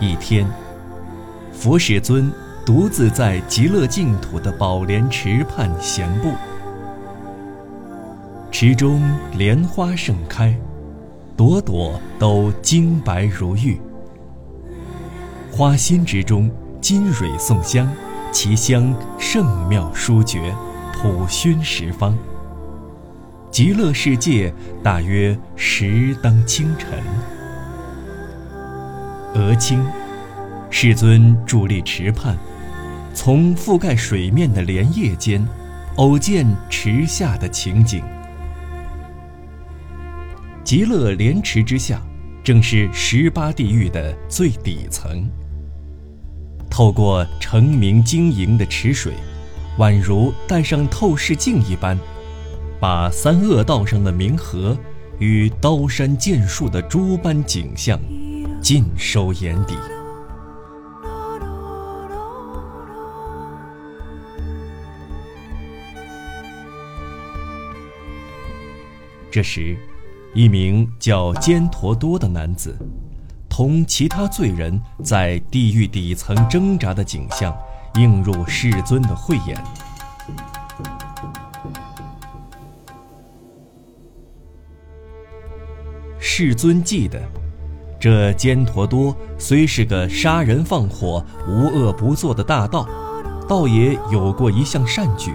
一天，佛世尊独自在极乐净土的宝莲池畔闲步，池中莲花盛开，朵朵都晶白如玉。花心之中，金蕊送香，其香圣妙殊绝，普熏十方。极乐世界大约时当清晨。俄顷，世尊伫立池畔，从覆盖水面的莲叶间，偶见池下的情景。极乐莲池之下，正是十八地狱的最底层。透过澄明晶莹的池水，宛如戴上透视镜一般。把三恶道上的冥河与刀山剑树的诸般景象尽收眼底。这时，一名叫坚陀多的男子，同其他罪人在地狱底层挣扎的景象，映入世尊的慧眼。世尊记得，这坚陀多虽是个杀人放火、无恶不作的大盗，倒也有过一项善举。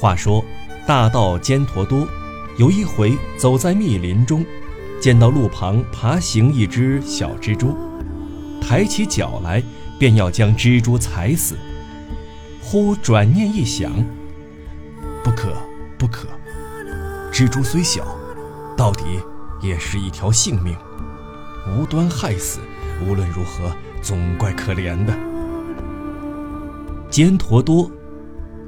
话说，大盗坚陀多有一回走在密林中，见到路旁爬行一只小蜘蛛，抬起脚来便要将蜘蛛踩死。忽转念一想，不可，不可，蜘蛛虽小。到底也是一条性命，无端害死，无论如何总怪可怜的。坚陀多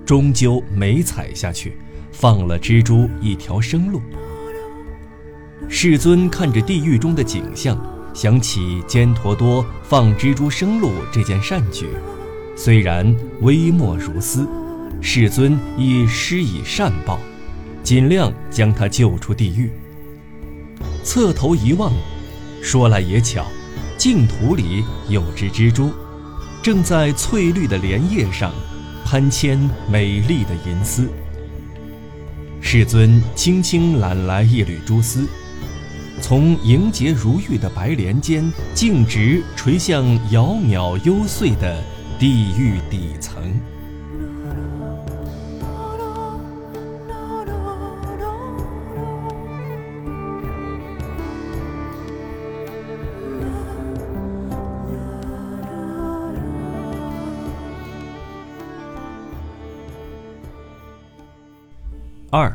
终究没踩下去，放了蜘蛛一条生路。世尊看着地狱中的景象，想起坚陀多放蜘蛛生路这件善举，虽然微末如斯，世尊亦施以善报，尽量将他救出地狱。侧头一望，说来也巧，净土里有只蜘蛛，正在翠绿的莲叶上攀牵美丽的银丝。世尊轻轻揽来一缕蛛丝，从莹洁如玉的白莲间径直垂向杳渺幽邃的地狱底层。二，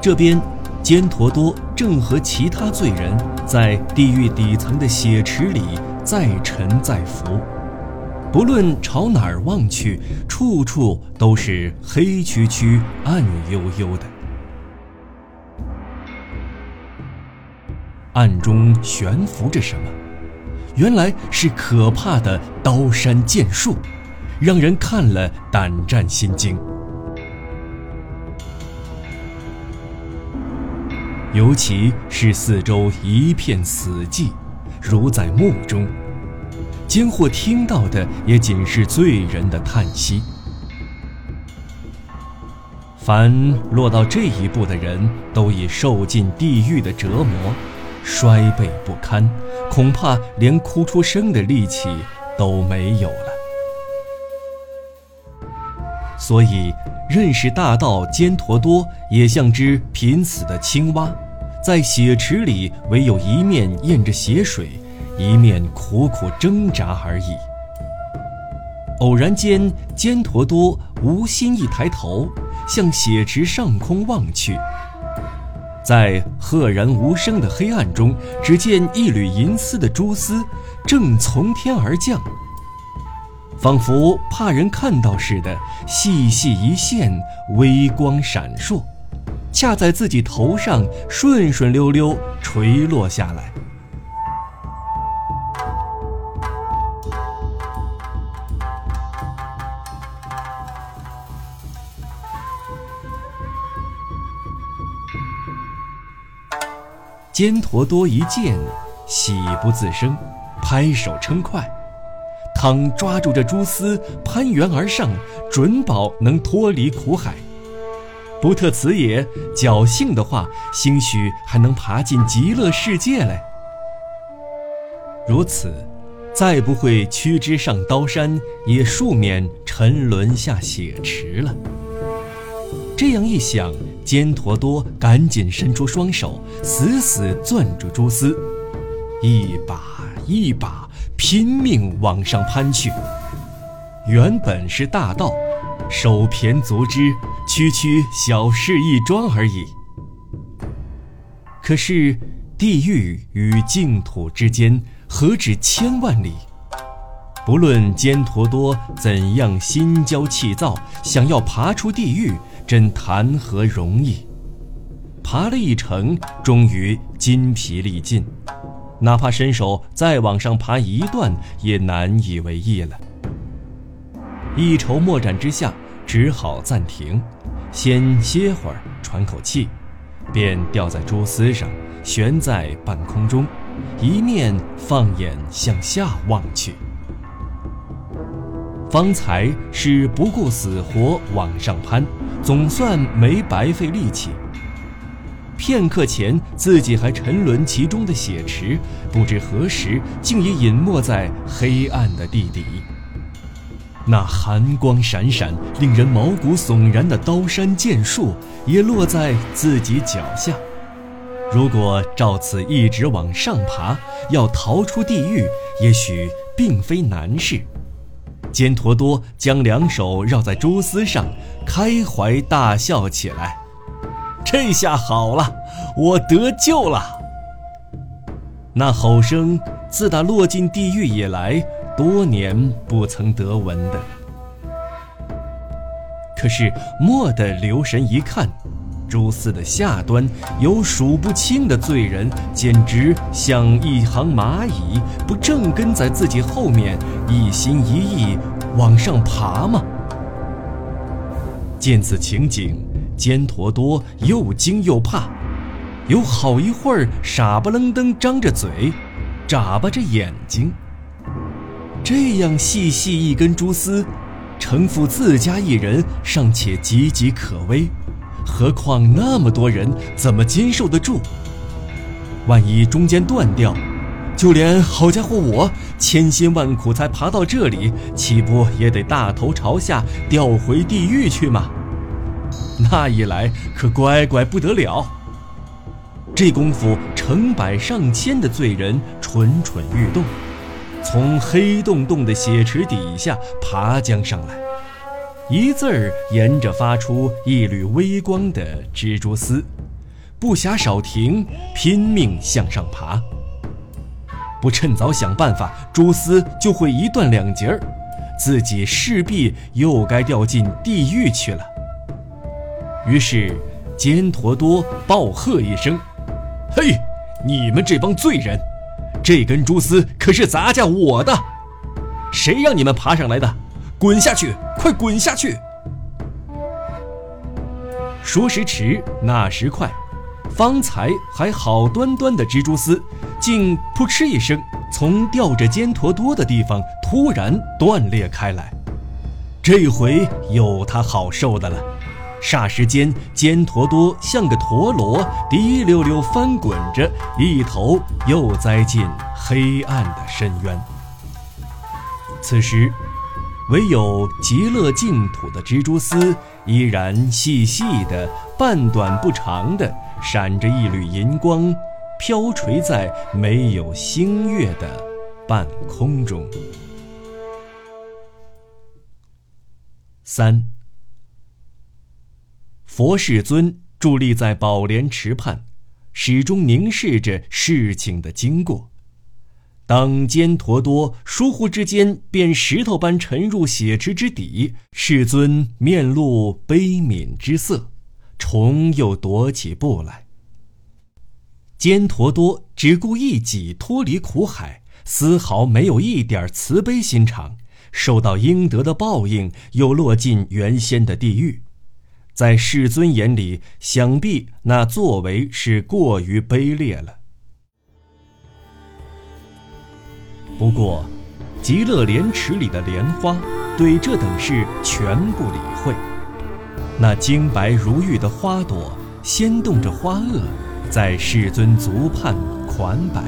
这边，坚陀多正和其他罪人在地狱底层的血池里再沉再浮，不论朝哪儿望去，处处都是黑黢黢、暗幽幽的，暗中悬浮着什么？原来是可怕的刀山剑树。让人看了胆战心惊，尤其是四周一片死寂，如在墓中，间或听到的也仅是罪人的叹息。凡落到这一步的人，都已受尽地狱的折磨，衰惫不堪，恐怕连哭出声的力气都没有了。所以，认识大道坚陀多也像只濒死的青蛙，在血池里唯有一面咽着血水，一面苦苦挣扎而已。偶然间，坚陀多无心一抬头，向血池上空望去，在赫然无声的黑暗中，只见一缕银丝的蛛丝正从天而降。仿佛怕人看到似的，细细一线，微光闪烁，恰在自己头上顺顺溜溜垂落下来。肩陀多一见，喜不自胜，拍手称快。倘抓住这蛛丝，攀援而上，准保能脱离苦海。不特此也，侥幸的话，兴许还能爬进极乐世界来。如此，再不会屈之上刀山，也庶免沉沦下血池了。这样一想，坚陀多赶紧伸出双手，死死攥住蛛丝，一把一把。拼命往上攀去，原本是大道，手胼足之，区区小事一桩而已。可是地狱与净土之间何止千万里？不论坚陀多怎样心焦气躁，想要爬出地狱，真谈何容易？爬了一程，终于筋疲力尽。哪怕伸手再往上爬一段，也难以为意了。一筹莫展之下，只好暂停，先歇会儿，喘口气，便吊在蛛丝上，悬在半空中，一面放眼向下望去。方才是不顾死活往上攀，总算没白费力气。片刻前，自己还沉沦其中的血池，不知何时竟已隐没在黑暗的地底。那寒光闪闪、令人毛骨悚然的刀山剑树，也落在自己脚下。如果照此一直往上爬，要逃出地狱，也许并非难事。坚陀多将两手绕在蛛丝上，开怀大笑起来。这下好了，我得救了。那吼声自打落进地狱以来，多年不曾得闻的。可是蓦地留神一看，蛛丝的下端有数不清的罪人，简直像一行蚂蚁，不正跟在自己后面，一心一意往上爬吗？见此情景。坚陀多又惊又怕，有好一会儿傻不愣登张着嘴，眨巴着眼睛。这样细细一根蛛丝，承负自家一人尚且岌岌可危，何况那么多人怎么经受得住？万一中间断掉，就连好家伙我千辛万苦才爬到这里，岂不也得大头朝下掉回地狱去吗？那一来可乖乖不得了。这功夫，成百上千的罪人蠢蠢欲动，从黑洞洞的血池底下爬将上来，一字儿沿着发出一缕微光的蜘蛛丝，不暇少停，拼命向上爬。不趁早想办法，蛛丝就会一断两截儿，自己势必又该掉进地狱去了。于是，坚陀多暴喝一声：“嘿，你们这帮罪人，这根蛛丝可是咱家我的，谁让你们爬上来的？滚下去，快滚下去！”说时迟，那时快，方才还好端端的蜘蛛丝，竟扑哧一声，从吊着坚陀多的地方突然断裂开来。这回有他好受的了。霎时间，坚陀多像个陀螺，滴溜溜翻滚着，一头又栽进黑暗的深渊。此时，唯有极乐净土的蜘蛛丝依然细细的、半短不长的，闪着一缕银光，飘垂在没有星月的半空中。三。佛世尊伫立在宝莲池畔，始终凝视着事情的经过。当坚陀多疏忽之间便石头般沉入血池之底，世尊面露悲悯之色，重又踱起步来。坚陀多只顾一己脱离苦海，丝毫没有一点慈悲心肠，受到应得的报应，又落进原先的地狱。在世尊眼里，想必那作为是过于卑劣了。不过，极乐莲池里的莲花对这等事全不理会。那晶白如玉的花朵，掀动着花萼，在世尊足畔款摆。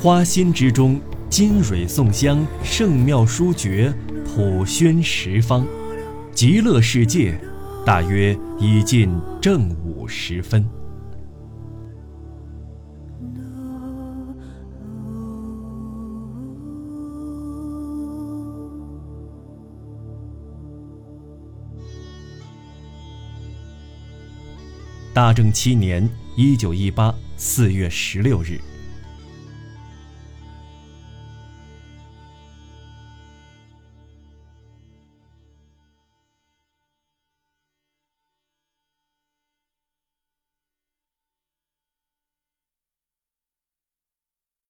花心之中，金蕊送香，圣妙殊绝，普宣十方，极乐世界。大约已近正午时分。大正七年（一九一八）四月十六日。